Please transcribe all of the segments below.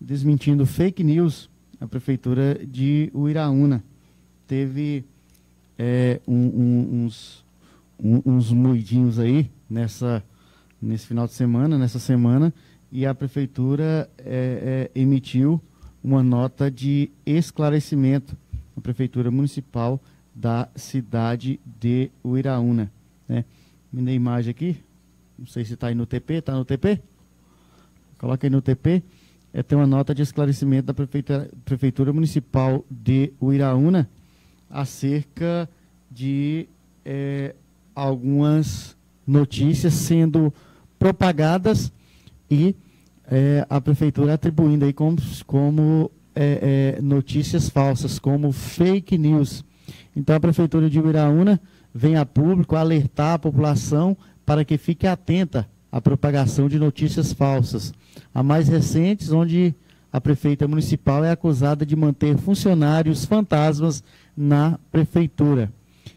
desmentindo fake news a prefeitura de Uiraúna. Teve é, um, um, uns, um, uns moidinhos aí nessa, nesse final de semana, nessa semana, e a prefeitura é, é, emitiu uma nota de esclarecimento, a prefeitura municipal da cidade de Uiraúna. Né? Me imagem aqui, não sei se está aí no TP, está no TP? Coloca aí no TP. É, tem uma nota de esclarecimento da prefeitura, prefeitura municipal de Uiraúna acerca de é, algumas notícias sendo propagadas e é, a prefeitura atribuindo aí como, como é, notícias falsas, como fake news. Então a prefeitura de Uiraúna vem a público alertar a população para que fique atenta à propagação de notícias falsas. A mais recentes, onde a prefeita municipal é acusada de manter funcionários fantasmas na prefeitura.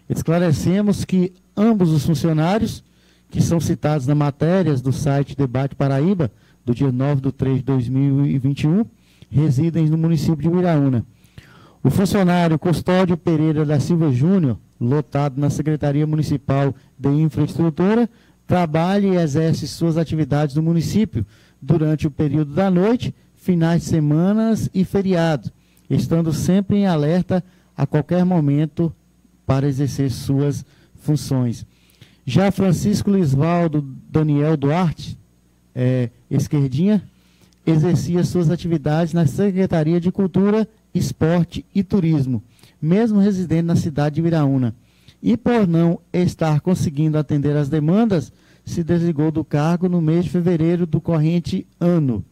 Esclarecemos que ambos os funcionários, que são citados na matérias do site Debate Paraíba, do dia 9 de 3 de 2021, residem no município de Uiraúna. O funcionário Custódio Pereira da Silva Júnior, lotado na Secretaria Municipal de Infraestrutura, trabalha e exerce suas atividades no município durante o período da noite, finais de semanas e feriados, estando sempre em alerta a qualquer momento para exercer suas funções. Já Francisco Lisvaldo Daniel Duarte, é, esquerdinha, exercia suas atividades na Secretaria de Cultura, Esporte e Turismo, mesmo residente na cidade de Viraúna. E por não estar conseguindo atender as demandas, se desligou do cargo no mês de fevereiro do corrente ano.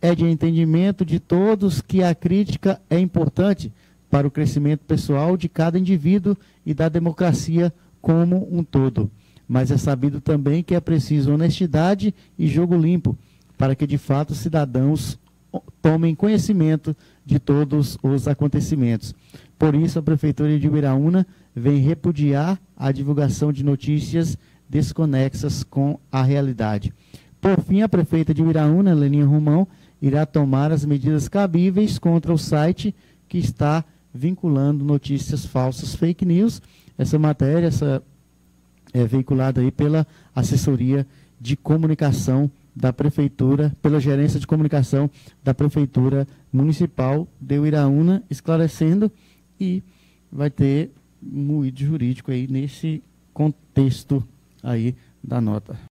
É de entendimento de todos que a crítica é importante para o crescimento pessoal de cada indivíduo e da democracia como um todo mas é sabido também que é preciso honestidade e jogo limpo para que de fato os cidadãos tomem conhecimento de todos os acontecimentos. Por isso, a Prefeitura de Ibiraúna vem repudiar a divulgação de notícias desconexas com a realidade. Por fim, a prefeita de Ibiraúna, Leninha Romão, irá tomar as medidas cabíveis contra o site que está vinculando notícias falsas, fake news. Essa matéria, essa é, veiculado aí pela assessoria de comunicação da prefeitura, pela gerência de comunicação da prefeitura municipal de Uiraúna, esclarecendo e vai ter moído jurídico aí nesse contexto aí da nota.